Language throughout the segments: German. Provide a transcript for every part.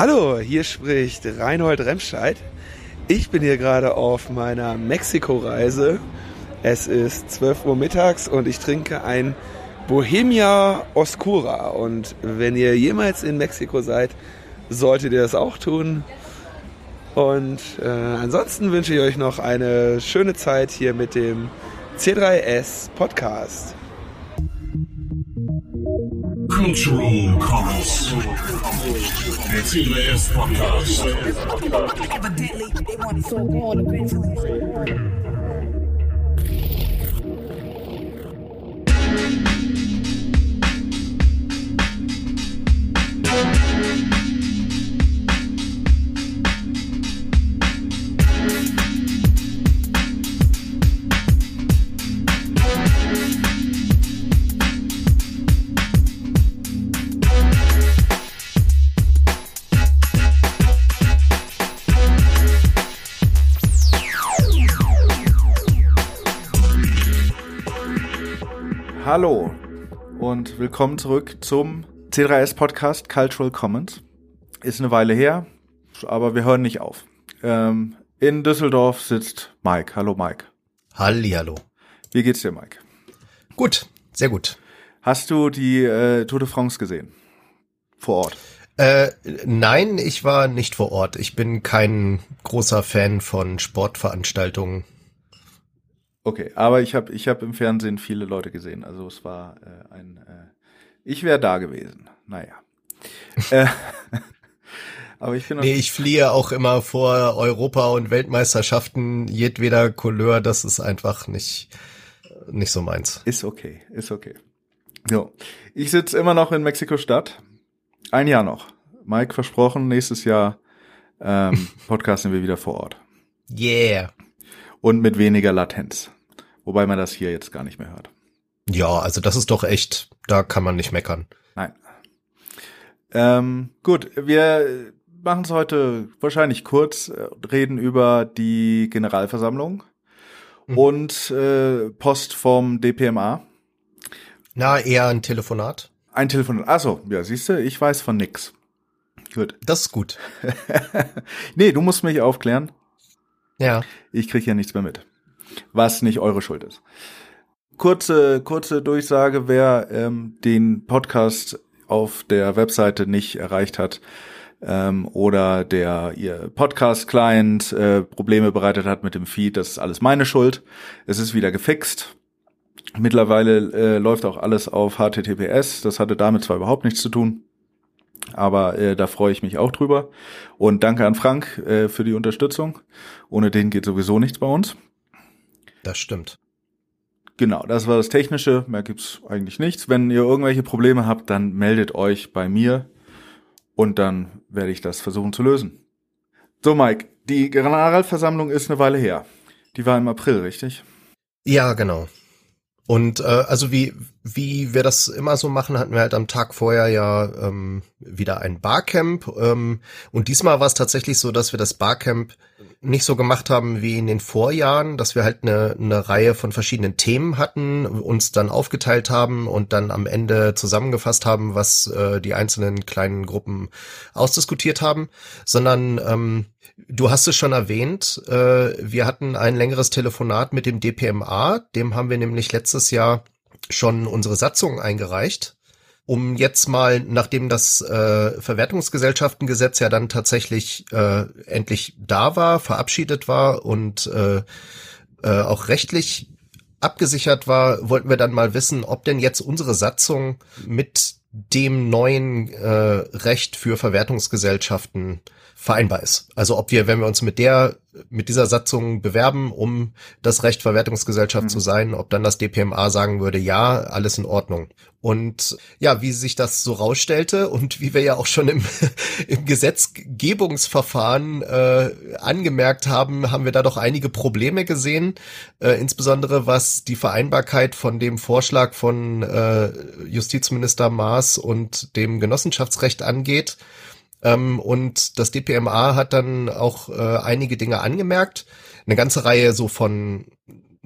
Hallo, hier spricht Reinhold Remscheid. Ich bin hier gerade auf meiner Mexiko-Reise. Es ist 12 Uhr mittags und ich trinke ein Bohemia Oscura. Und wenn ihr jemals in Mexiko seid, solltet ihr das auch tun. Und äh, ansonsten wünsche ich euch noch eine schöne Zeit hier mit dem C3S Podcast. Cultural Commons. Der C3S Podcast. Evidently, they want it so gone eventually. Hallo und willkommen zurück zum C3S Podcast Cultural Commons. Ist eine Weile her, aber wir hören nicht auf. Ähm, in Düsseldorf sitzt Mike. Hallo Mike. Hallihallo. Wie geht's dir, Mike? Gut, sehr gut. Hast du die äh, Tour de France gesehen? Vor Ort? Äh, nein, ich war nicht vor Ort. Ich bin kein großer Fan von Sportveranstaltungen. Okay, aber ich habe ich hab im Fernsehen viele Leute gesehen. Also es war äh, ein. Äh, ich wäre da gewesen. Naja. äh, aber ich noch Nee, ich fliehe auch immer vor Europa- und Weltmeisterschaften jedweder Couleur. Das ist einfach nicht, nicht so meins. Ist okay, ist okay. So, ich sitze immer noch in Mexiko-Stadt. Ein Jahr noch. Mike versprochen, nächstes Jahr ähm, podcasten wir wieder vor Ort. Yeah. Und mit weniger Latenz. Wobei man das hier jetzt gar nicht mehr hört. Ja, also das ist doch echt, da kann man nicht meckern. Nein. Ähm, gut, wir machen es heute wahrscheinlich kurz, äh, reden über die Generalversammlung Mhm. und äh, Post vom DPMA. Na, eher ein Telefonat. Ein Telefon. Achso, ja, siehst du, ich weiß von nix. Gut. Das ist gut. nee, du musst mich aufklären. Ja. Ich krieg ja nichts mehr mit. Was nicht eure Schuld ist. Kurze, kurze Durchsage, wer ähm, den Podcast auf der Webseite nicht erreicht hat ähm, oder der ihr Podcast-Client äh, Probleme bereitet hat mit dem Feed, das ist alles meine Schuld. Es ist wieder gefixt. Mittlerweile äh, läuft auch alles auf HTTPS. Das hatte damit zwar überhaupt nichts zu tun, aber äh, da freue ich mich auch drüber. Und danke an Frank äh, für die Unterstützung. Ohne den geht sowieso nichts bei uns. Das stimmt. Genau, das war das Technische. Mehr gibt's eigentlich nichts. Wenn ihr irgendwelche Probleme habt, dann meldet euch bei mir und dann werde ich das versuchen zu lösen. So, Mike, die Generalversammlung ist eine Weile her. Die war im April, richtig? Ja, genau. Und äh, also wie wie wir das immer so machen, hatten wir halt am Tag vorher ja ähm, wieder ein Barcamp. Ähm, und diesmal war es tatsächlich so, dass wir das Barcamp nicht so gemacht haben wie in den Vorjahren, dass wir halt eine, eine Reihe von verschiedenen Themen hatten, uns dann aufgeteilt haben und dann am Ende zusammengefasst haben, was äh, die einzelnen kleinen Gruppen ausdiskutiert haben, sondern ähm, Du hast es schon erwähnt, äh, wir hatten ein längeres Telefonat mit dem DPMA, dem haben wir nämlich letztes Jahr schon unsere Satzung eingereicht, um jetzt mal, nachdem das äh, Verwertungsgesellschaftengesetz ja dann tatsächlich äh, endlich da war, verabschiedet war und äh, äh, auch rechtlich abgesichert war, wollten wir dann mal wissen, ob denn jetzt unsere Satzung mit dem neuen äh, Recht für Verwertungsgesellschaften vereinbar ist. Also ob wir, wenn wir uns mit der, mit dieser Satzung bewerben, um das Recht Verwertungsgesellschaft Mhm. zu sein, ob dann das DPMA sagen würde, ja, alles in Ordnung. Und ja, wie sich das so rausstellte und wie wir ja auch schon im, im Gesetzgebungsverfahren äh, angemerkt haben, haben wir da doch einige Probleme gesehen, äh, insbesondere was die Vereinbarkeit von dem Vorschlag von äh, Justizminister Maas und dem Genossenschaftsrecht angeht. Ähm, und das DPMA hat dann auch äh, einige Dinge angemerkt. Eine ganze Reihe so von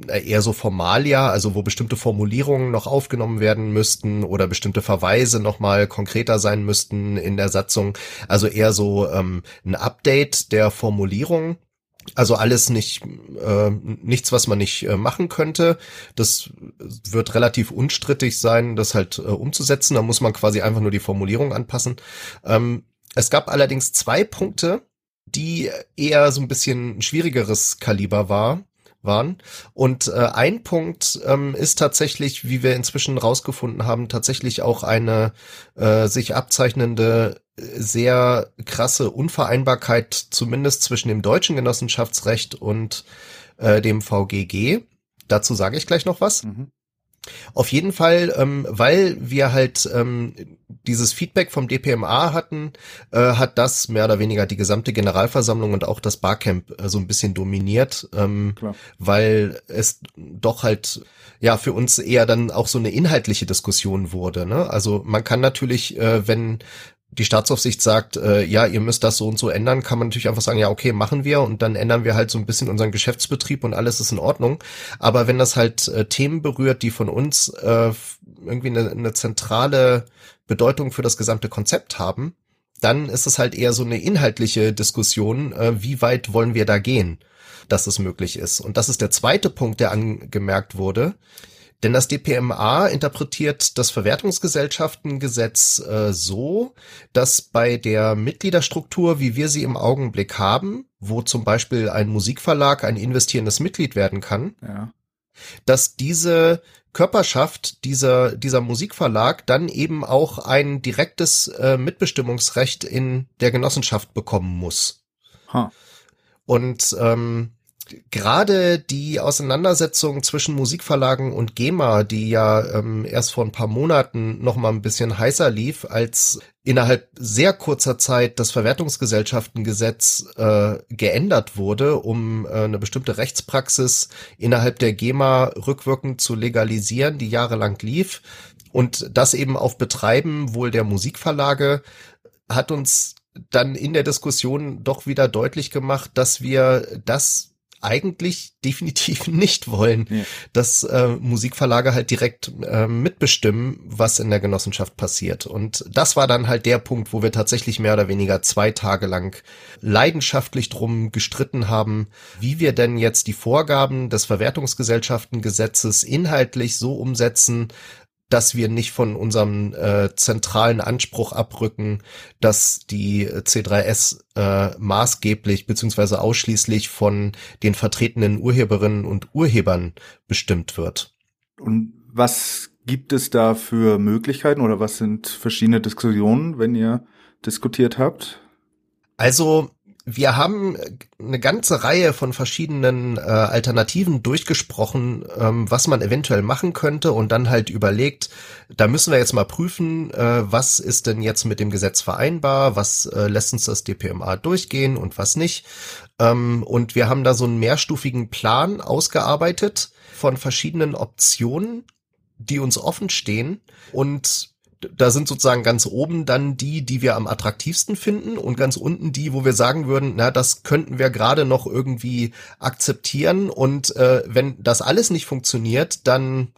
eher so Formalia, also wo bestimmte Formulierungen noch aufgenommen werden müssten oder bestimmte Verweise nochmal konkreter sein müssten in der Satzung. Also eher so ähm, ein Update der Formulierung. Also alles nicht, äh, nichts, was man nicht äh, machen könnte. Das wird relativ unstrittig sein, das halt äh, umzusetzen. Da muss man quasi einfach nur die Formulierung anpassen. Ähm, es gab allerdings zwei Punkte, die eher so ein bisschen schwierigeres Kaliber war waren. Und äh, ein Punkt ähm, ist tatsächlich, wie wir inzwischen rausgefunden haben, tatsächlich auch eine äh, sich abzeichnende sehr krasse Unvereinbarkeit, zumindest zwischen dem deutschen Genossenschaftsrecht und äh, dem VGG. Dazu sage ich gleich noch was. Mhm. Auf jeden Fall, ähm, weil wir halt ähm, dieses Feedback vom DPMA hatten, äh, hat das mehr oder weniger die gesamte Generalversammlung und auch das Barcamp äh, so ein bisschen dominiert, ähm, weil es doch halt ja für uns eher dann auch so eine inhaltliche Diskussion wurde. Ne? Also man kann natürlich, äh, wenn die Staatsaufsicht sagt, äh, ja, ihr müsst das so und so ändern, kann man natürlich einfach sagen, ja, okay, machen wir und dann ändern wir halt so ein bisschen unseren Geschäftsbetrieb und alles ist in Ordnung. Aber wenn das halt äh, Themen berührt, die von uns äh, irgendwie eine, eine zentrale Bedeutung für das gesamte Konzept haben, dann ist es halt eher so eine inhaltliche Diskussion, äh, wie weit wollen wir da gehen, dass es möglich ist. Und das ist der zweite Punkt, der angemerkt wurde. Denn das DPMA interpretiert das Verwertungsgesellschaftengesetz äh, so, dass bei der Mitgliederstruktur, wie wir sie im Augenblick haben, wo zum Beispiel ein Musikverlag ein investierendes Mitglied werden kann, Ja. dass diese Körperschaft, dieser, dieser Musikverlag dann eben auch ein direktes äh, Mitbestimmungsrecht in der Genossenschaft bekommen muss. Ha. Und ähm, gerade die Auseinandersetzung zwischen Musikverlagen und GEMA, die ja ähm, erst vor ein paar Monaten noch mal ein bisschen heißer lief, als innerhalb sehr kurzer Zeit das Verwertungsgesellschaftengesetz äh, geändert wurde, um äh, eine bestimmte Rechtspraxis innerhalb der GEMA rückwirkend zu legalisieren, die jahrelang lief. Und das eben auf Betreiben wohl der Musikverlage hat uns dann in der Diskussion doch wieder deutlich gemacht, dass wir das eigentlich definitiv nicht wollen, Ja. dass äh, Musikverlage halt direkt äh, mitbestimmen, was in der Genossenschaft passiert. Und das war dann halt der Punkt, wo wir tatsächlich mehr oder weniger zwei Tage lang leidenschaftlich drum gestritten haben, wie wir denn jetzt die Vorgaben des Verwertungsgesellschaftengesetzes inhaltlich so umsetzen, dass wir nicht von unserem äh, zentralen Anspruch abrücken, dass die C3S äh, maßgeblich beziehungsweise ausschließlich von den vertretenen Urheberinnen und Urhebern bestimmt wird. Und was gibt es da für Möglichkeiten oder was sind verschiedene Diskussionen, wenn ihr diskutiert habt? Also wir haben eine ganze Reihe von verschiedenen äh, Alternativen durchgesprochen, ähm, was man eventuell machen könnte und dann halt überlegt, da müssen wir jetzt mal prüfen, äh, was ist denn jetzt mit dem Gesetz vereinbar, was äh, lässt uns das DPMA durchgehen und was nicht. Ähm, und wir haben da so einen mehrstufigen Plan ausgearbeitet von verschiedenen Optionen, die uns offen stehen und da sind sozusagen ganz oben dann die, die wir am attraktivsten finden und ganz unten die, wo wir sagen würden, na, das könnten wir gerade noch irgendwie akzeptieren. Und äh, wenn das alles nicht funktioniert, dann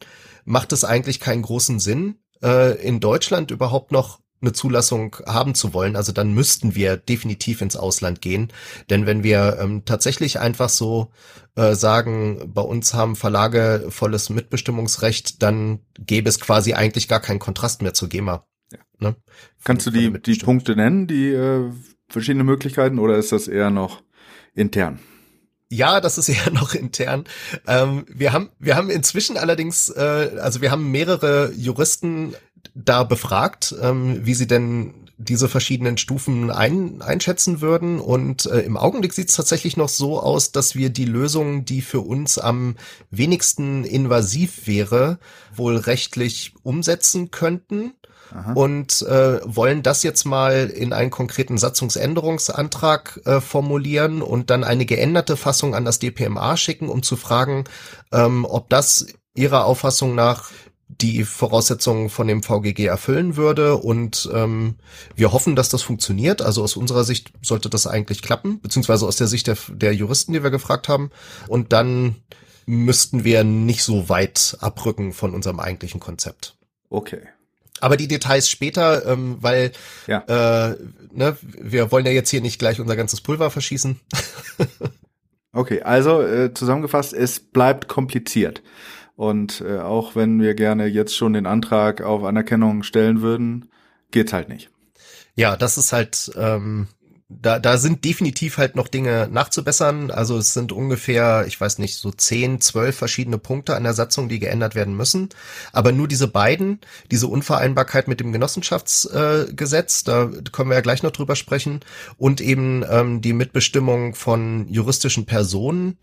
macht es eigentlich keinen großen Sinn, äh, in Deutschland überhaupt noch eine Zulassung haben zu wollen. Also dann müssten wir definitiv ins Ausland gehen. Denn wenn wir ähm, tatsächlich einfach so äh, sagen, bei uns haben Verlage volles Mitbestimmungsrecht, dann gäbe es quasi eigentlich gar keinen Kontrast mehr zur GEMA. Ja. Ne? Kannst du Von der die, die. Punkte nennen, die äh, verschiedene Möglichkeiten, oder ist das eher noch intern? Ja, das ist eher noch intern. Ähm, wir haben, wir haben inzwischen allerdings, äh, also wir haben mehrere Juristen da befragt, ähm, wie sie denn diese verschiedenen Stufen ein, einschätzen würden. Und äh, im Augenblick sieht es tatsächlich noch so aus, dass wir die Lösung, die für uns am wenigsten invasiv wäre, wohl rechtlich umsetzen könnten und äh, wollen das jetzt mal in einen konkreten Satzungsänderungsantrag äh, formulieren und dann eine geänderte Fassung an das DPMA schicken, um zu fragen, ähm, ob das ihrer Auffassung nach die Voraussetzungen von dem VGG erfüllen würde und ähm, wir hoffen, dass das funktioniert. Also aus unserer Sicht sollte das eigentlich klappen, beziehungsweise aus der Sicht der, der Juristen, die wir gefragt haben. Und dann müssten wir nicht so weit abrücken von unserem eigentlichen Konzept. Okay. Aber die Details später, ähm, weil Ja. äh, ne, wir wollen ja jetzt hier nicht gleich unser ganzes Pulver verschießen. Okay, also äh, zusammengefasst, es bleibt kompliziert. Und äh, auch wenn wir gerne jetzt schon den Antrag auf Anerkennung stellen würden, geht's halt nicht. Ja, das ist halt, ähm, da, da sind definitiv halt noch Dinge nachzubessern. Also es sind ungefähr, ich weiß nicht, so zehn, zwölf verschiedene Punkte an der Satzung, die geändert werden müssen. Aber nur diese beiden, diese Unvereinbarkeit mit dem Genossenschaftsgesetz, äh, da können wir ja gleich noch drüber sprechen, und eben ähm, die Mitbestimmung von juristischen Personen,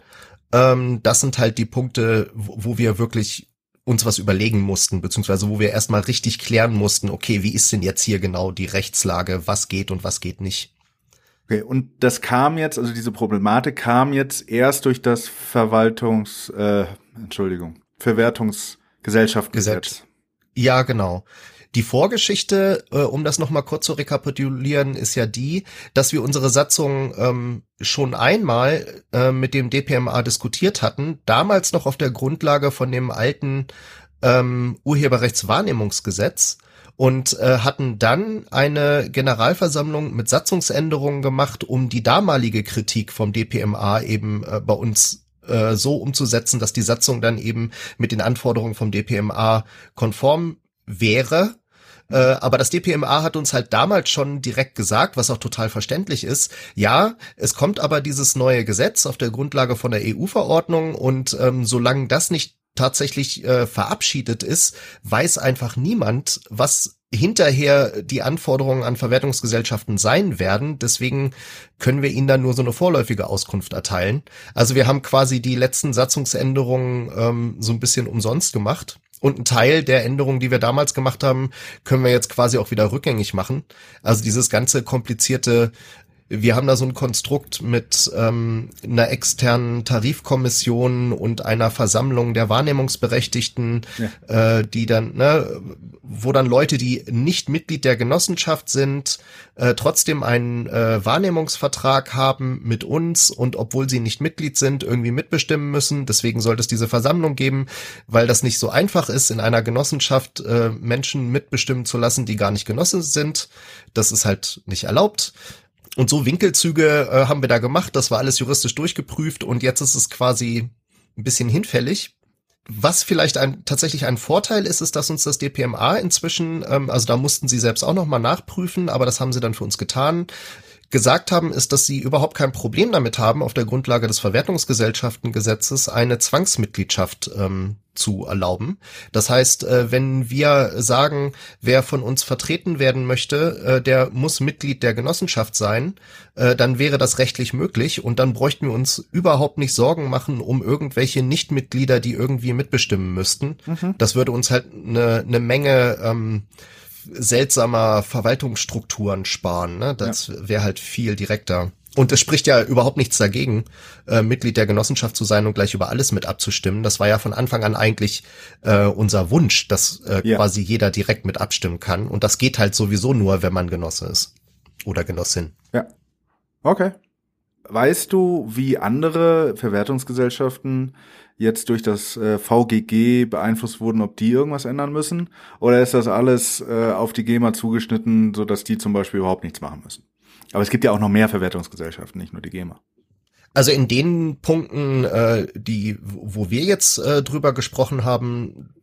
ähm, das sind halt die Punkte, wo, wo wir wirklich uns was überlegen mussten, beziehungsweise wo wir erstmal richtig klären mussten, okay, wie ist denn jetzt hier genau die Rechtslage, was geht und was geht nicht. Okay, und das kam jetzt, also diese Problematik kam jetzt erst durch das Verwaltungs, äh, Entschuldigung, Verwertungsgesellschaftsgesetz. Gesetz. Ja, genau. Die Vorgeschichte, äh, um das nochmal kurz zu rekapitulieren, ist ja die, dass wir unsere Satzung ähm, schon einmal äh, mit dem DPMA diskutiert hatten, damals noch auf der Grundlage von dem alten ähm, Urheberrechtswahrnehmungsgesetz und äh, hatten dann eine Generalversammlung mit Satzungsänderungen gemacht, um die damalige Kritik vom DPMA eben äh, bei uns äh, so umzusetzen, dass die Satzung dann eben mit den Anforderungen vom DPMA konform wäre. Äh, aber das DPMA hat uns halt damals schon direkt gesagt, was auch total verständlich ist, ja, es kommt aber dieses neue Gesetz auf der Grundlage von der EU-Verordnung und ähm, solange das nicht tatsächlich äh, verabschiedet ist, weiß einfach niemand, was hinterher die Anforderungen an Verwertungsgesellschaften sein werden. Deswegen können wir ihnen dann nur so eine vorläufige Auskunft erteilen. Also wir haben quasi die letzten Satzungsänderungen ähm, so ein bisschen umsonst gemacht. Und ein Teil der Änderungen, die wir damals gemacht haben, können wir jetzt quasi auch wieder rückgängig machen. Also dieses ganze komplizierte wir haben da so ein Konstrukt mit ähm, einer externen Tarifkommission und einer Versammlung der Wahrnehmungsberechtigten, ja. äh, die dann, ne, wo dann Leute, die nicht Mitglied der Genossenschaft sind, äh, trotzdem einen äh, Wahrnehmungsvertrag haben mit uns und obwohl sie nicht Mitglied sind, irgendwie mitbestimmen müssen. Deswegen sollte es diese Versammlung geben, weil das nicht so einfach ist, in einer Genossenschaft äh, Menschen mitbestimmen zu lassen, die gar nicht Genosse sind. Das ist halt nicht erlaubt. Und so Winkelzüge äh, haben wir da gemacht. Das war alles juristisch durchgeprüft und jetzt ist es quasi ein bisschen hinfällig. Was vielleicht ein, tatsächlich ein Vorteil ist, ist, dass uns das DPMA inzwischen, ähm, also da mussten sie selbst auch nochmal nachprüfen, aber das haben sie dann für uns getan, gesagt haben, ist, dass sie überhaupt kein Problem damit haben, auf der Grundlage des Verwertungsgesellschaftengesetzes eine Zwangsmitgliedschaft ähm, zu erlauben. Das heißt, äh, wenn wir sagen, wer von uns vertreten werden möchte, äh, der muss Mitglied der Genossenschaft sein, äh, dann wäre das rechtlich möglich und dann bräuchten wir uns überhaupt nicht Sorgen machen um irgendwelche Nichtmitglieder, die irgendwie mitbestimmen müssten. Mhm. Das würde uns halt eine ne Menge ähm, seltsamer Verwaltungsstrukturen sparen. Ne? Das ja. wäre halt viel direkter. Und es spricht ja überhaupt nichts dagegen, äh, Mitglied der Genossenschaft zu sein und gleich über alles mit abzustimmen. Das war ja von Anfang an eigentlich äh, unser Wunsch, dass äh, ja. quasi jeder direkt mit abstimmen kann. Und das geht halt sowieso nur, wenn man Genosse ist oder Genossin. Ja. Okay. Weißt du, wie andere Verwertungsgesellschaften jetzt durch das äh, VGG beeinflusst wurden, ob die irgendwas ändern müssen? Oder ist das alles äh, auf die GEMA zugeschnitten, so dass die zum Beispiel überhaupt nichts machen müssen? Aber es gibt ja auch noch mehr Verwertungsgesellschaften, nicht nur die GEMA. Also in den Punkten, äh, die, wo wir jetzt äh, drüber gesprochen haben,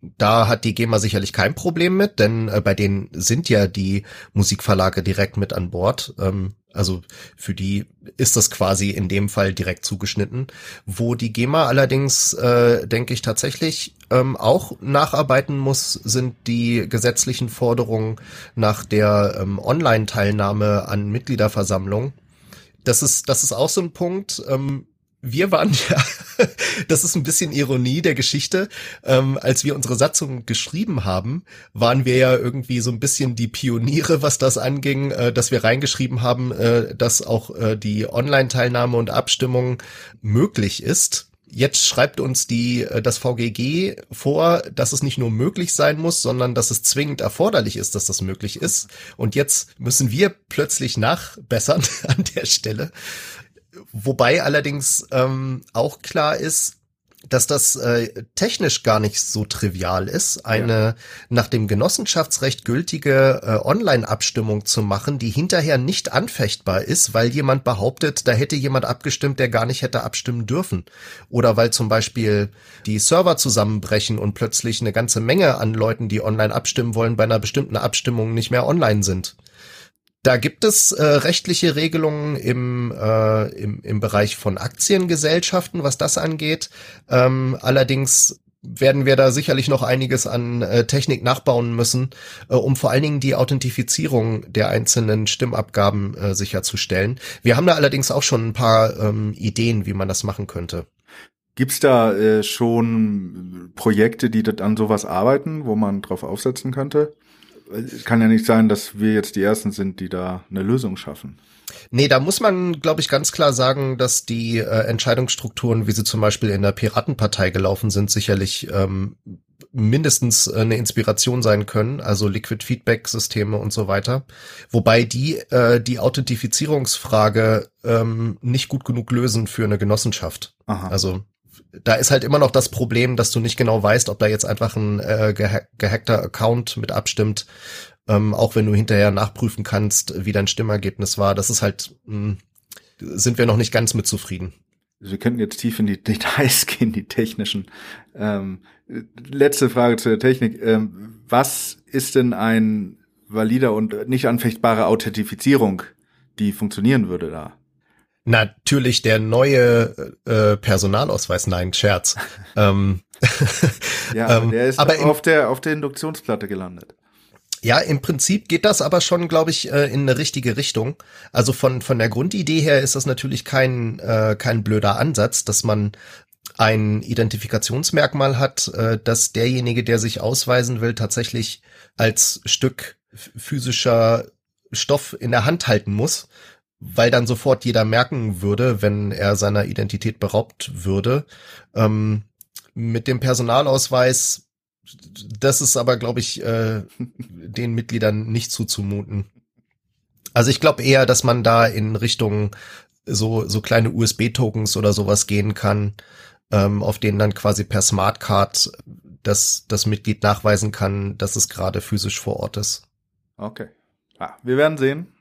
da hat die GEMA sicherlich kein Problem mit, denn äh, bei denen sind ja die Musikverlage direkt mit an Bord. Ähm, also für die ist das quasi in dem Fall direkt zugeschnitten. Wo die GEMA allerdings, äh, denke ich, tatsächlich ähm, auch nacharbeiten muss, sind die gesetzlichen Forderungen nach der ähm, Online-Teilnahme an Mitgliederversammlungen. Das ist, das ist auch so ein Punkt. Ähm, wir waren ja, das ist ein bisschen Ironie der Geschichte, ähm, als wir unsere Satzung geschrieben haben, waren wir ja irgendwie so ein bisschen die Pioniere, was das anging, äh, dass wir reingeschrieben haben, äh, dass auch äh, die Online-Teilnahme und Abstimmung möglich ist. Jetzt schreibt uns die, äh, das VGG vor, dass es nicht nur möglich sein muss, sondern dass es zwingend erforderlich ist, dass das möglich ist. Und jetzt müssen wir plötzlich nachbessern an der Stelle. Wobei allerdings ähm, auch klar ist, dass das äh, technisch gar nicht so trivial ist, eine nach dem Genossenschaftsrecht gültige äh, Online-Abstimmung zu machen, die hinterher nicht anfechtbar ist, weil jemand behauptet, da hätte jemand abgestimmt, der gar nicht hätte abstimmen dürfen. Oder weil zum Beispiel die Server zusammenbrechen und plötzlich eine ganze Menge an Leuten, die online abstimmen wollen, bei einer bestimmten Abstimmung nicht mehr online sind. Da gibt es äh, rechtliche Regelungen im, äh, im, im Bereich von Aktiengesellschaften, was das angeht. Ähm, allerdings werden wir da sicherlich noch einiges an äh, Technik nachbauen müssen, äh, um vor allen Dingen die Authentifizierung der einzelnen Stimmabgaben äh, sicherzustellen. Wir haben da allerdings auch schon ein paar ähm, Ideen, wie man das machen könnte. Gibt's da äh, schon Projekte, die an sowas arbeiten, wo man drauf aufsetzen könnte? Es kann ja nicht sein, dass wir jetzt die Ersten sind, die da eine Lösung schaffen. Nee, da muss man, glaube ich, ganz klar sagen, dass die äh, Entscheidungsstrukturen, wie sie zum Beispiel in der Piratenpartei gelaufen sind, sicherlich ähm, mindestens äh, eine Inspiration sein können, also Liquid Feedback Systeme und so weiter. Wobei die äh, die Authentifizierungsfrage ähm, nicht gut genug lösen für eine Genossenschaft. Aha. Also da ist halt immer noch das Problem, dass du nicht genau weißt, ob da jetzt einfach ein äh, geha gehackter Account mit abstimmt, ähm, auch wenn du hinterher nachprüfen kannst, wie dein Stimmergebnis war. Das ist halt, mh, sind wir noch nicht ganz mit zufrieden. Also wir könnten jetzt tief in die Details gehen, die technischen. Ähm, letzte Frage zur Technik. Ähm, was ist denn ein valider und nicht anfechtbare Authentifizierung, die funktionieren würde da? Natürlich der neue äh, Personalausweis, nein, Scherz. ähm, Ja, aber Ähm, der ist aber doch im- auf der auf der Induktionsplatte gelandet. Ja, im Prinzip geht das aber schon, glaube ich, äh, in eine richtige Richtung. Also von von der Grundidee her ist das natürlich kein äh, kein blöder Ansatz, dass man ein Identifikationsmerkmal hat, äh, dass derjenige, der sich ausweisen will, tatsächlich als Stück physischer Stoff in der Hand halten muss, weil dann sofort jeder merken würde, wenn er seiner Identität beraubt würde. Ähm, mit dem Personalausweis, das ist aber, glaube ich, äh, den Mitgliedern nicht zuzumuten. Also ich glaube eher, dass man da in Richtung so, so kleine USB-Tokens oder sowas gehen kann, ähm, auf denen dann quasi per Smartcard das, das Mitglied nachweisen kann, dass es gerade physisch vor Ort ist. Okay. Ah, wir werden sehen.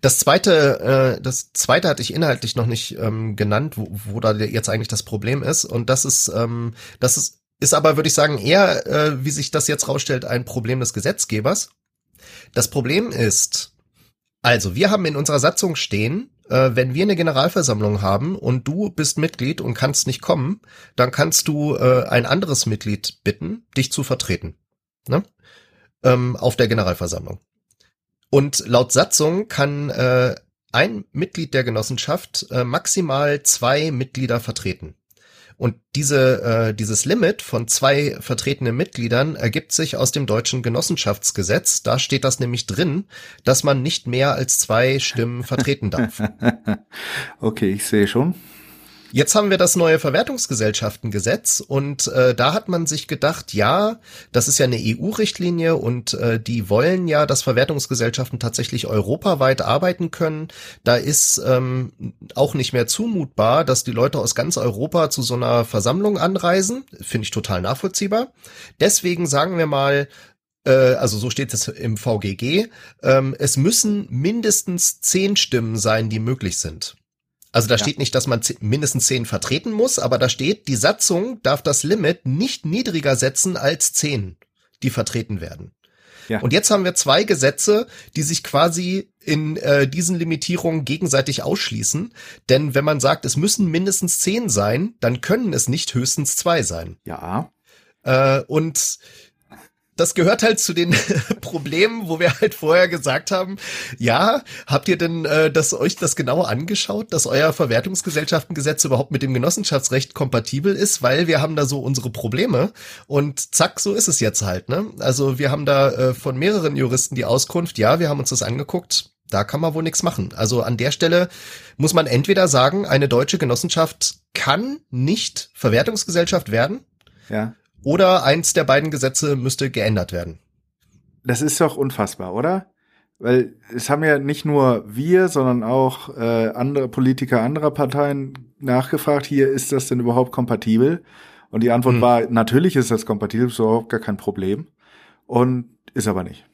Das zweite, äh, das zweite hatte ich inhaltlich noch nicht ähm, genannt, wo, wo da jetzt eigentlich das Problem ist. Und das ist, ähm, das ist, ist aber, würde ich sagen, eher, äh, wie sich das jetzt rausstellt, ein Problem des Gesetzgebers. Das Problem ist, also wir haben in unserer Satzung stehen, äh, wenn wir eine Generalversammlung haben und du bist Mitglied und kannst nicht kommen, dann kannst du äh, ein anderes Mitglied bitten, dich zu vertreten. Ne? Ähm, auf der Generalversammlung. Und laut Satzung kann äh, ein Mitglied der Genossenschaft äh, maximal zwei Mitglieder vertreten. Und diese, äh, dieses Limit von zwei vertretenen Mitgliedern ergibt sich aus dem deutschen Genossenschaftsgesetz. Da steht das nämlich drin, dass man nicht mehr als zwei Stimmen vertreten darf. okay, ich sehe schon. Jetzt haben wir das neue Verwertungsgesellschaftengesetz und äh, da hat man sich gedacht, ja, das ist ja eine EU-Richtlinie und äh, die wollen ja, dass Verwertungsgesellschaften tatsächlich europaweit arbeiten können. Da ist ähm, auch nicht mehr zumutbar, dass die Leute aus ganz Europa zu so einer Versammlung anreisen. Finde ich total nachvollziehbar. Deswegen sagen wir mal, äh, also so steht es im VGG, ähm, es müssen mindestens zehn Stimmen sein, die möglich sind. Also da Ja. steht nicht, dass man mindestens zehn vertreten muss, aber da steht, die Satzung darf das Limit nicht niedriger setzen als zehn, die vertreten werden. Ja. Und jetzt haben wir zwei Gesetze, die sich quasi in äh, diesen Limitierungen gegenseitig ausschließen. Denn wenn man sagt, es müssen mindestens zehn sein, dann können es nicht höchstens zwei sein. Ja. Äh, und das gehört halt zu den Problemen, wo wir halt vorher gesagt haben, ja, habt ihr denn äh, das euch das genau angeschaut, dass euer Verwertungsgesellschaftengesetz überhaupt mit dem Genossenschaftsrecht kompatibel ist, weil wir haben da so unsere Probleme und zack, so ist es jetzt halt, ne? Also wir haben da äh, von mehreren Juristen die Auskunft, ja, wir haben uns das angeguckt, da kann man wohl nichts machen. Also an der Stelle muss man entweder sagen, eine deutsche Genossenschaft kann nicht Verwertungsgesellschaft werden, Ja. Oder eins der beiden Gesetze müsste geändert werden. Das ist doch unfassbar, oder? Weil es haben ja nicht nur wir, sondern auch äh, andere Politiker anderer Parteien nachgefragt, hier ist das denn überhaupt kompatibel? Und die Antwort Hm. war, natürlich ist das kompatibel, ist überhaupt gar kein Problem. Und ist aber nicht.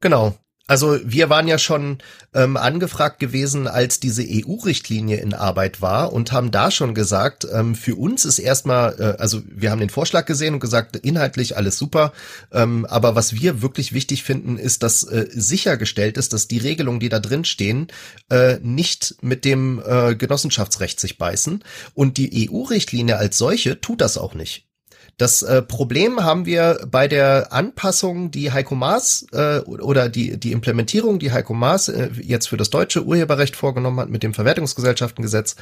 Genau. Also wir waren ja schon ähm, angefragt gewesen, als diese EU-Richtlinie in Arbeit war und haben da schon gesagt, ähm, für uns ist erstmal, äh, also wir haben den Vorschlag gesehen und gesagt, inhaltlich alles super, ähm, aber was wir wirklich wichtig finden, ist, dass äh, sichergestellt ist, dass die Regelungen, die da drin stehen, äh, nicht mit dem äh, Genossenschaftsrecht sich beißen und die EU-Richtlinie als solche tut das auch nicht. Das äh, Problem haben wir bei der Anpassung, die Heiko Maas äh, oder die, die Implementierung, die Heiko Maas äh, jetzt für das deutsche Urheberrecht vorgenommen hat mit dem Verwertungsgesellschaftengesetz.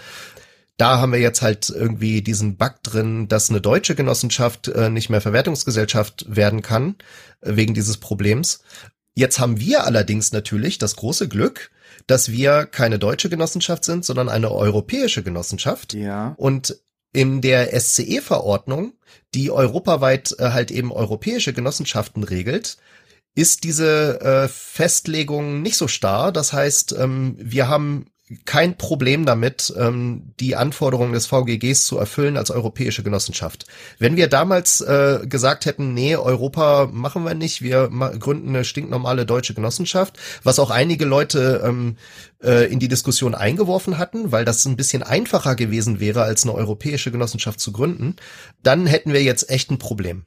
Da haben wir jetzt halt irgendwie diesen Bug drin, dass eine deutsche Genossenschaft äh, nicht mehr Verwertungsgesellschaft werden kann, äh, wegen dieses Problems. Jetzt haben wir allerdings natürlich das große Glück, dass wir keine deutsche Genossenschaft sind, sondern eine europäische Genossenschaft. Ja. Und in der SCE-Verordnung, die europaweit äh, halt eben europäische Genossenschaften regelt, ist diese äh, Festlegung nicht so starr. Das heißt, ähm, wir haben kein Problem damit, ähm, die Anforderungen des VGGs zu erfüllen als europäische Genossenschaft. Wenn wir damals äh, gesagt hätten, nee, Europa machen wir nicht, wir gründen eine stinknormale deutsche Genossenschaft, was auch einige Leute ähm, äh, in die Diskussion eingeworfen hatten, weil das ein bisschen einfacher gewesen wäre, als eine europäische Genossenschaft zu gründen, dann hätten wir jetzt echt ein Problem.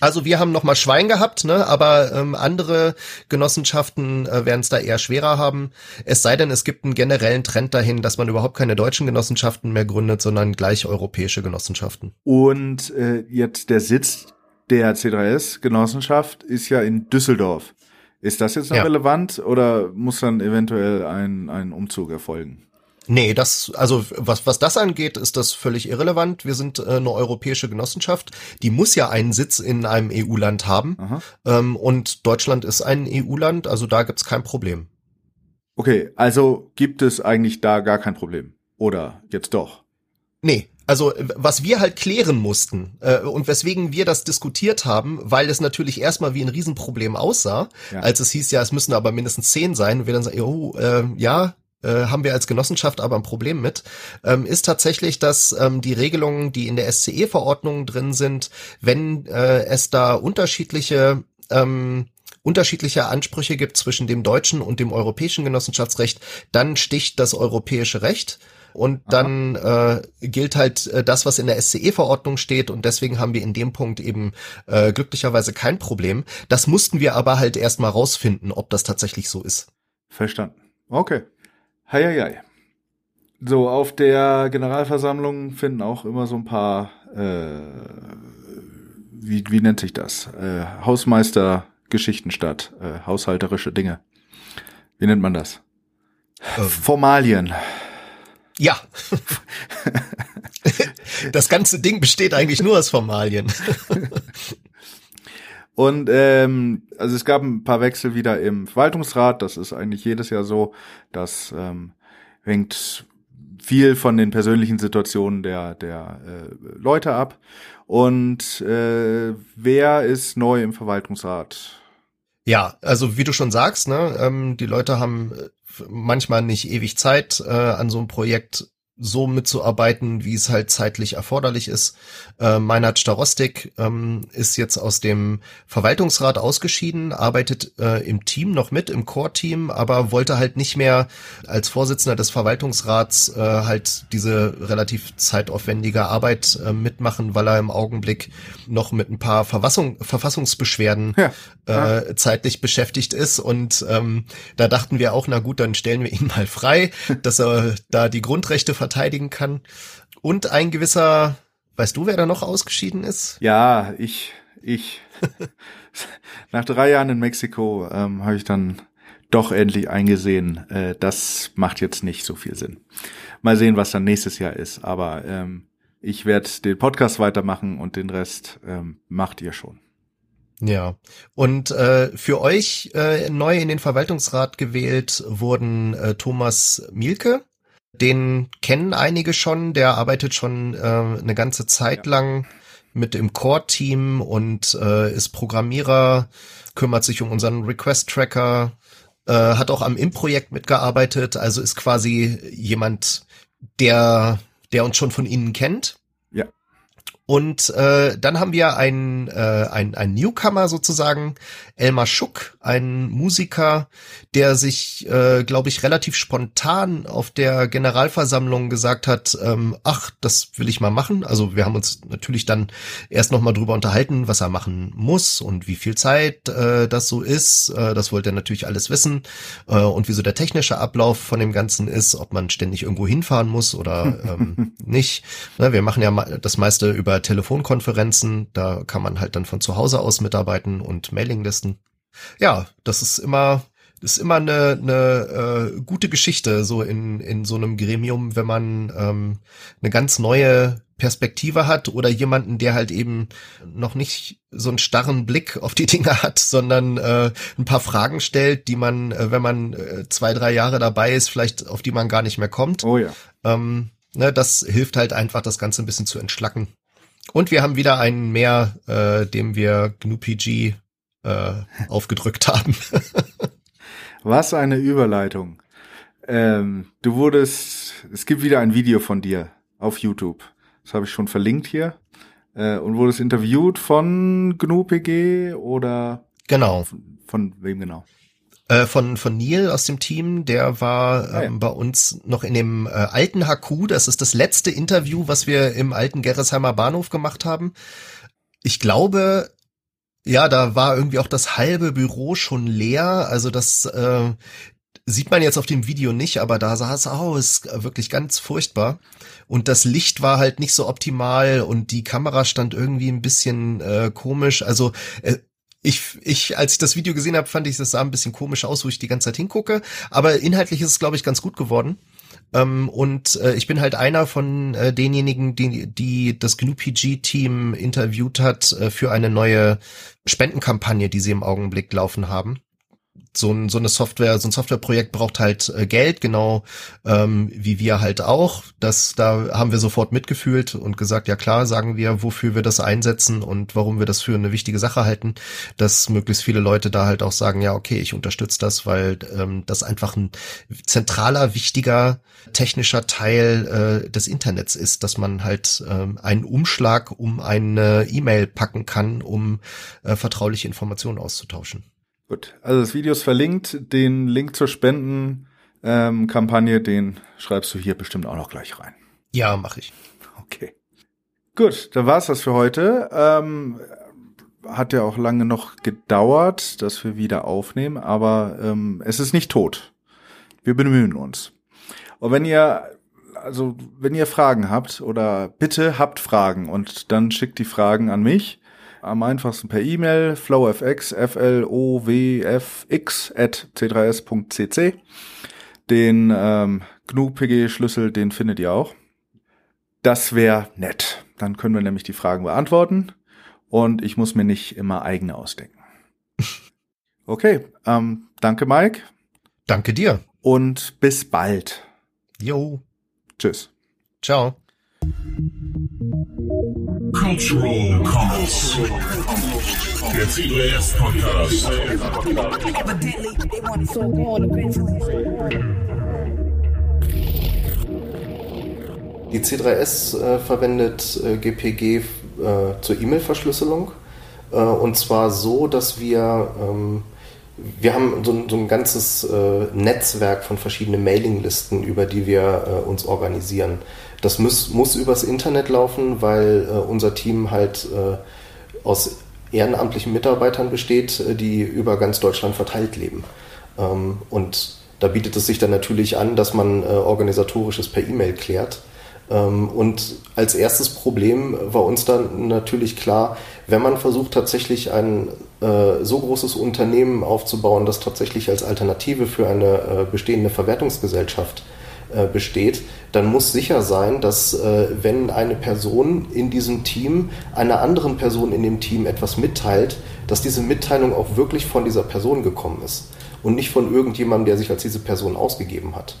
Also wir haben noch mal Schwein gehabt, ne? aber ähm, andere Genossenschaften äh, werden es da eher schwerer haben. Es sei denn, es gibt einen generellen Trend dahin, dass man überhaupt keine deutschen Genossenschaften mehr gründet, sondern gleich europäische Genossenschaften. Und äh, jetzt der Sitz der C3S-Genossenschaft ist ja in Düsseldorf. Ist das jetzt noch Ja. relevant oder muss dann eventuell ein, ein Umzug erfolgen? Nee, das, also was, was das angeht, ist das völlig irrelevant. Wir sind äh, eine europäische Genossenschaft. Die muss ja einen Sitz in einem EU-Land haben. Ähm, und Deutschland ist ein EU-Land, also da gibt's kein Problem. Okay, also gibt es eigentlich da gar kein Problem. Oder jetzt doch. Nee, also was wir halt klären mussten äh, und weswegen wir das diskutiert haben, weil es natürlich erstmal wie ein Riesenproblem aussah, Ja. als es hieß, ja, es müssen aber mindestens zehn sein und wir dann sagen, oh, äh, ja, äh, haben wir als Genossenschaft aber ein Problem mit, ähm, ist tatsächlich, dass ähm, die Regelungen, die in der SCE-Verordnung drin sind, wenn äh, es da unterschiedliche ähm, unterschiedliche Ansprüche gibt zwischen dem deutschen und dem europäischen Genossenschaftsrecht, dann sticht das europäische Recht und dann äh, gilt halt äh, das, was in der SCE-Verordnung steht und deswegen haben wir in dem Punkt eben äh, glücklicherweise kein Problem. Das mussten wir aber halt erstmal rausfinden, ob das tatsächlich so ist. Verstanden. Okay. Hei, hei, hei. So, auf der Generalversammlung finden auch immer so ein paar, äh, wie, wie nennt sich das? Äh, Hausmeistergeschichten statt, äh, haushalterische Dinge. Wie nennt man das? Ähm, Formalien. ja. das ganze Ding besteht eigentlich nur aus Formalien. Und ähm, also es gab ein paar Wechsel wieder im Verwaltungsrat. Das ist eigentlich jedes Jahr so. Das ähm, hängt viel von den persönlichen Situationen der der äh, Leute ab. Und äh, wer ist neu im Verwaltungsrat? Ja, also wie du schon sagst, ne, ähm, die Leute haben äh, manchmal nicht ewig Zeit, äh, an so einem Projekt so mitzuarbeiten, wie es halt zeitlich erforderlich ist. Äh, Meinhard Starostik ähm, ist jetzt aus dem Verwaltungsrat ausgeschieden, arbeitet äh, im Team noch mit, im Core-Team, aber wollte halt nicht mehr als Vorsitzender des Verwaltungsrats äh, halt diese relativ zeitaufwendige Arbeit äh, mitmachen, weil er im Augenblick noch mit ein paar Verfassung, Verfassungsbeschwerden Ja. äh, zeitlich beschäftigt ist. Und ähm, da dachten wir auch, na gut, dann stellen wir ihn mal frei, dass er da die Grundrechte verteidigen kann. Und ein gewisser, weißt du, wer da noch ausgeschieden ist? Ja, ich, ich. Nach drei Jahren in Mexiko ähm, habe ich dann doch endlich eingesehen, äh, das macht jetzt nicht so viel Sinn. Mal sehen, was dann nächstes Jahr ist. Aber ähm, ich werde den Podcast weitermachen und den Rest ähm, macht ihr schon. Ja. Und äh, für euch äh, neu in den Verwaltungsrat gewählt wurden äh, Thomas Mielke. Den kennen einige schon. Der arbeitet schon äh, eine ganze Zeit lang mit im Core-Team und äh, ist Programmierer, kümmert sich um unseren Request-Tracker, äh, hat auch am Im-Projekt mitgearbeitet, also ist quasi jemand, der, der uns schon von Ihnen kennt. Und äh, dann haben wir einen äh, ein, ein Newcomer sozusagen, Elmar Schuck, ein Musiker, der sich, äh, glaube ich, relativ spontan auf der Generalversammlung gesagt hat, ähm, ach, das will ich mal machen. Also wir haben uns natürlich dann erst noch mal drüber unterhalten, was er machen muss und wie viel Zeit äh, das so ist. Äh, das wollte er natürlich alles wissen äh, und wie so der technische Ablauf von dem Ganzen ist, ob man ständig irgendwo hinfahren muss oder ähm, nicht. Ne, wir machen ja das meiste über Telefonkonferenzen. Da kann man halt dann von zu Hause aus mitarbeiten und Mailinglisten. Ja, das ist immer ist immer eine, eine äh, gute Geschichte so in in so einem Gremium, wenn man ähm, eine ganz neue Perspektive hat oder jemanden, der halt eben noch nicht so einen starren Blick auf die Dinge hat, sondern äh, ein paar Fragen stellt, die man, äh, wenn man äh, zwei drei Jahre dabei ist, vielleicht auf die man gar nicht mehr kommt. Oh ja. Ähm, ne, das hilft halt einfach, das Ganze ein bisschen zu entschlacken. Und wir haben wieder einen mehr, äh, dem wir GNU-PG äh, aufgedrückt haben. Was eine Überleitung. Ähm, du wurdest, es gibt wieder ein Video von dir auf YouTube. Das habe ich schon verlinkt hier. Äh, und wurdest interviewt von GNU-PG oder? Genau. Von, von wem genau? Äh, von, von Neil aus dem Team, der war Ah, ja. ähm, bei uns noch in dem äh, alten HQ. Das ist das letzte Interview, was wir im alten Gerresheimer Bahnhof gemacht haben. Ich glaube, ja, da war irgendwie auch das halbe Büro schon leer. Also das äh, sieht man jetzt auf dem Video nicht, aber da sah es aus, wirklich ganz furchtbar. Und das Licht war halt nicht so optimal und die Kamera stand irgendwie ein bisschen äh, komisch. Also äh, ich, ich, als ich das Video gesehen habe, fand ich, das sah ein bisschen komisch aus, wo ich die ganze Zeit hingucke. Aber inhaltlich ist es, glaube ich, ganz gut geworden. Ähm, und äh, ich bin halt einer von äh, denjenigen, die, die das GNU-PG-Team interviewt hat äh, für eine neue Spendenkampagne, die sie im Augenblick laufen haben. So, ein, so eine Software, so ein Softwareprojekt braucht halt äh, Geld, genau ähm, wie wir halt auch. Das, da haben wir sofort mitgefühlt und gesagt, ja klar, sagen wir, wofür wir das einsetzen und warum wir das für eine wichtige Sache halten, dass möglichst viele Leute da halt auch sagen, ja okay, ich unterstütze das, weil ähm, das einfach ein zentraler, wichtiger technischer Teil äh, des Internets ist, dass man halt ähm, einen Umschlag um eine E-Mail packen kann, um äh, vertrauliche Informationen auszutauschen. Gut, also das Video ist verlinkt. Den Link zur Spendenkampagne, ähm, den schreibst du hier bestimmt auch noch gleich rein. Ja, mache ich. Okay. Gut, dann war's das für heute. Ähm, hat ja auch lange noch gedauert, dass wir wieder aufnehmen, aber ähm, es ist nicht tot. Wir bemühen uns. Und wenn ihr also wenn ihr Fragen habt oder bitte habt Fragen und dann schickt die Fragen an mich. Am einfachsten per E-Mail flowfx f l o w f x at c3s.cc. Den ähm, GNU-PG-Schlüssel, den findet ihr auch. Das wäre nett. Dann können wir nämlich die Fragen beantworten und ich muss mir nicht immer eigene ausdenken. Okay, ähm, danke Mike Danke dir. und bis bald. Jo. Tschüss. Ciao. Cultural Commons. Der C3S Podcast. Die C3S äh, verwendet äh, GPG äh, zur E-Mail-Verschlüsselung. Äh, und zwar so, dass wir, ähm, wir haben so, ein- so ein ganzes äh, Netzwerk von verschiedenen Mailinglisten, über die wir äh, uns organisieren. Das muss, muss übers Internet laufen, weil äh, unser Team halt äh, aus ehrenamtlichen Mitarbeitern besteht, äh, die über ganz Deutschland verteilt leben. Ähm, und da bietet es sich dann natürlich an, dass man äh, organisatorisches per E-Mail klärt. Ähm, und als erstes Problem war uns dann natürlich klar, wenn man versucht tatsächlich ein äh, so großes Unternehmen aufzubauen, das tatsächlich als Alternative für eine äh, bestehende Verwertungsgesellschaft äh, besteht, dann muss sicher sein, dass äh, wenn eine Person in diesem Team einer anderen Person in dem Team etwas mitteilt, dass diese Mitteilung auch wirklich von dieser Person gekommen ist und nicht von irgendjemandem, der sich als diese Person ausgegeben hat.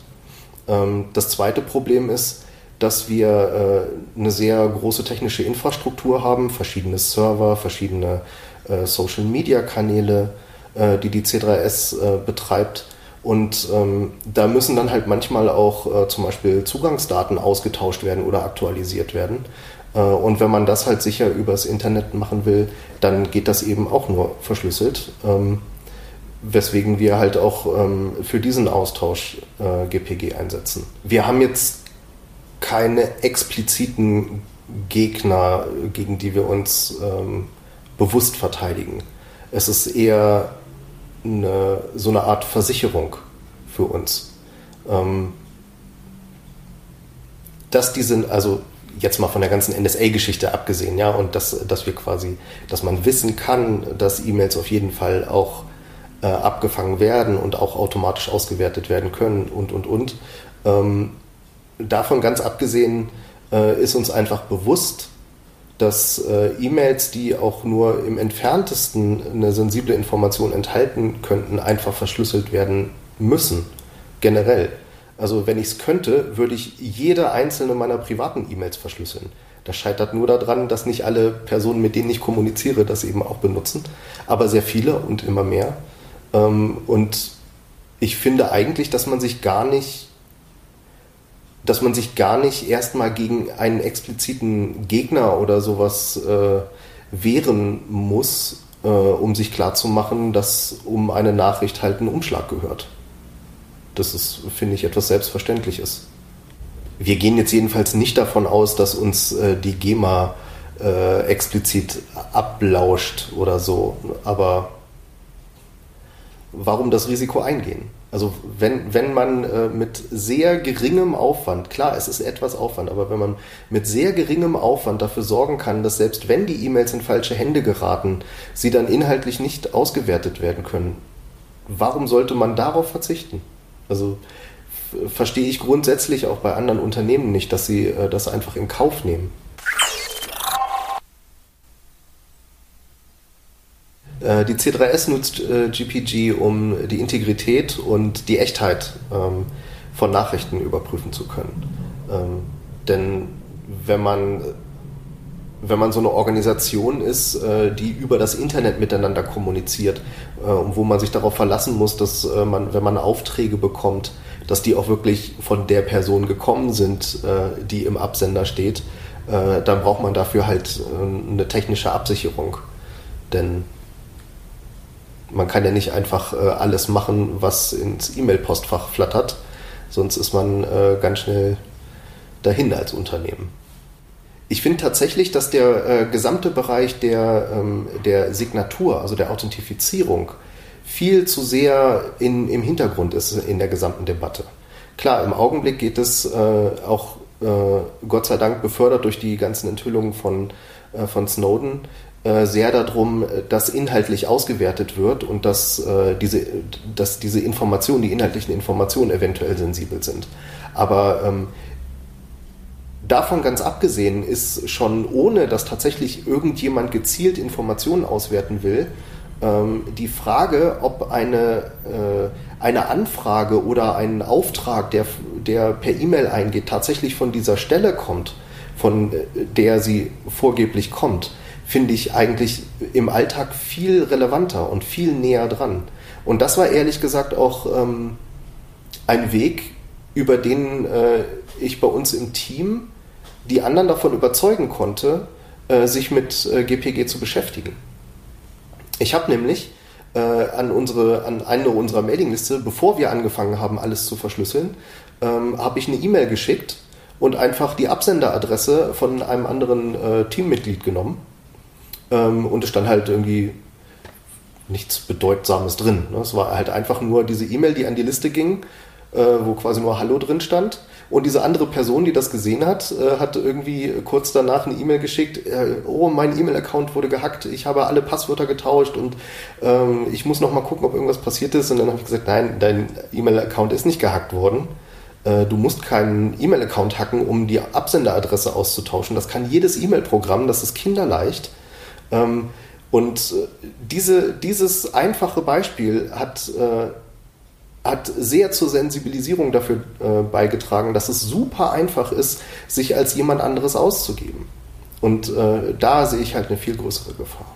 Ähm, das zweite Problem ist, dass wir äh, eine sehr große technische Infrastruktur haben, verschiedene Server, verschiedene äh, Social-Media-Kanäle, äh, die die C3S äh, betreibt. Und ähm, da müssen dann halt manchmal auch äh, zum Beispiel Zugangsdaten ausgetauscht werden oder aktualisiert werden. Äh, und wenn man das halt sicher übers Internet machen will, dann geht das eben auch nur verschlüsselt. Ähm, weswegen wir halt auch ähm, für diesen Austausch GPG einsetzen. Wir haben jetzt keine expliziten Gegner, gegen die wir uns ähm, bewusst verteidigen. Es ist eher eine, so eine Art Versicherung für uns. Ähm, dass diese, also jetzt mal von der ganzen NSA-Geschichte abgesehen, ja, und dass, dass wir quasi, dass man wissen kann, dass E-Mails auf jeden Fall auch äh, abgefangen werden und auch automatisch ausgewertet werden können und, und, und. Ähm, davon ganz abgesehen äh, ist uns einfach bewusst, dass äh, E-Mails, die auch nur im entferntesten eine sensible Information enthalten könnten, einfach verschlüsselt werden müssen, generell. Also wenn ich es könnte, würde ich jede einzelne meiner privaten E-Mails verschlüsseln. Das scheitert nur daran, dass nicht alle Personen, mit denen ich kommuniziere, das eben auch benutzen, aber sehr viele und immer mehr. Ähm, und ich finde eigentlich, dass man sich gar nicht, dass man sich gar nicht erstmal gegen einen expliziten Gegner oder sowas äh, wehren muss, äh, um sich klarzumachen, dass um eine Nachricht halt ein Umschlag gehört. Das ist, finde ich, etwas Selbstverständliches. Wir gehen jetzt jedenfalls nicht davon aus, dass uns äh, die GEMA äh, explizit ablauscht oder so. Aber warum das Risiko eingehen? Also wenn, wenn man äh, mit sehr geringem Aufwand, klar, es ist etwas Aufwand, aber wenn man mit sehr geringem Aufwand dafür sorgen kann, dass selbst wenn die E-Mails in falsche Hände geraten, sie dann inhaltlich nicht ausgewertet werden können, warum sollte man darauf verzichten? Also verstehe ich grundsätzlich auch bei anderen Unternehmen nicht, dass sie äh, das einfach in Kauf nehmen. Die C3S nutzt äh, GPG, um die Integrität und die Echtheit ähm, von Nachrichten überprüfen zu können. Ähm, denn wenn man wenn man so eine Organisation ist, äh, die über das Internet miteinander kommuniziert äh, und wo man sich darauf verlassen muss, dass äh, man, wenn man Aufträge bekommt, dass die auch wirklich von der Person gekommen sind, die im Absender steht, dann braucht man dafür halt eine technische Absicherung. Denn man kann ja nicht einfach alles machen, was ins E-Mail-Postfach flattert, sonst ist man ganz schnell dahin als Unternehmen. Ich finde tatsächlich, dass der äh, gesamte Bereich der, ähm, der Signatur, also der Authentifizierung, viel zu sehr in, im Hintergrund ist in der gesamten Debatte. Klar, im Augenblick geht es äh, auch äh, Gott sei Dank befördert durch die ganzen Enthüllungen von, äh, von Snowden äh, sehr darum, dass inhaltlich ausgewertet wird und dass, äh, diese, dass diese Informationen, die inhaltlichen Informationen eventuell sensibel sind. Aber ähm, Davon ganz abgesehen ist schon ohne, dass tatsächlich irgendjemand gezielt Informationen auswerten will, ähm, die Frage, ob eine, äh, eine Anfrage oder ein Auftrag, der, der per E-Mail eingeht, tatsächlich von dieser Stelle kommt, von äh, der sie vorgeblich kommt, finde ich eigentlich im Alltag viel relevanter und viel näher dran. Und das war ehrlich gesagt auch ähm, ein Weg, über den äh, ich bei uns im Team die anderen davon überzeugen konnte, äh, sich mit äh, GPG zu beschäftigen. Ich habe nämlich äh, an, unsere, an eine unserer Mailingliste, bevor wir angefangen haben, alles zu verschlüsseln, ähm, habe ich eine E-Mail geschickt und einfach die Absenderadresse von einem anderen äh, Teammitglied genommen. Ähm, und es stand halt irgendwie nichts Bedeutsames drin. Ne? Es war halt einfach nur diese E-Mail, die an die Liste ging, äh, wo quasi nur Hallo drin stand. Und diese andere Person, die das gesehen hat, äh, hat irgendwie kurz danach eine E-Mail geschickt, äh, oh, mein E-Mail-Account wurde gehackt, ich habe alle Passwörter getauscht und ähm, ich muss noch mal gucken, ob irgendwas passiert ist. Und dann habe ich gesagt, nein, dein E-Mail-Account ist nicht gehackt worden. Äh, du musst keinen E-Mail-Account hacken, um die Absenderadresse auszutauschen. Das kann jedes E-Mail-Programm, das ist kinderleicht. Ähm, und äh, diese, dieses einfache Beispiel hat äh, hat sehr zur Sensibilisierung dafür äh, beigetragen, dass es super einfach ist, sich als jemand anderes auszugeben. Und da sehe ich halt eine viel größere Gefahr.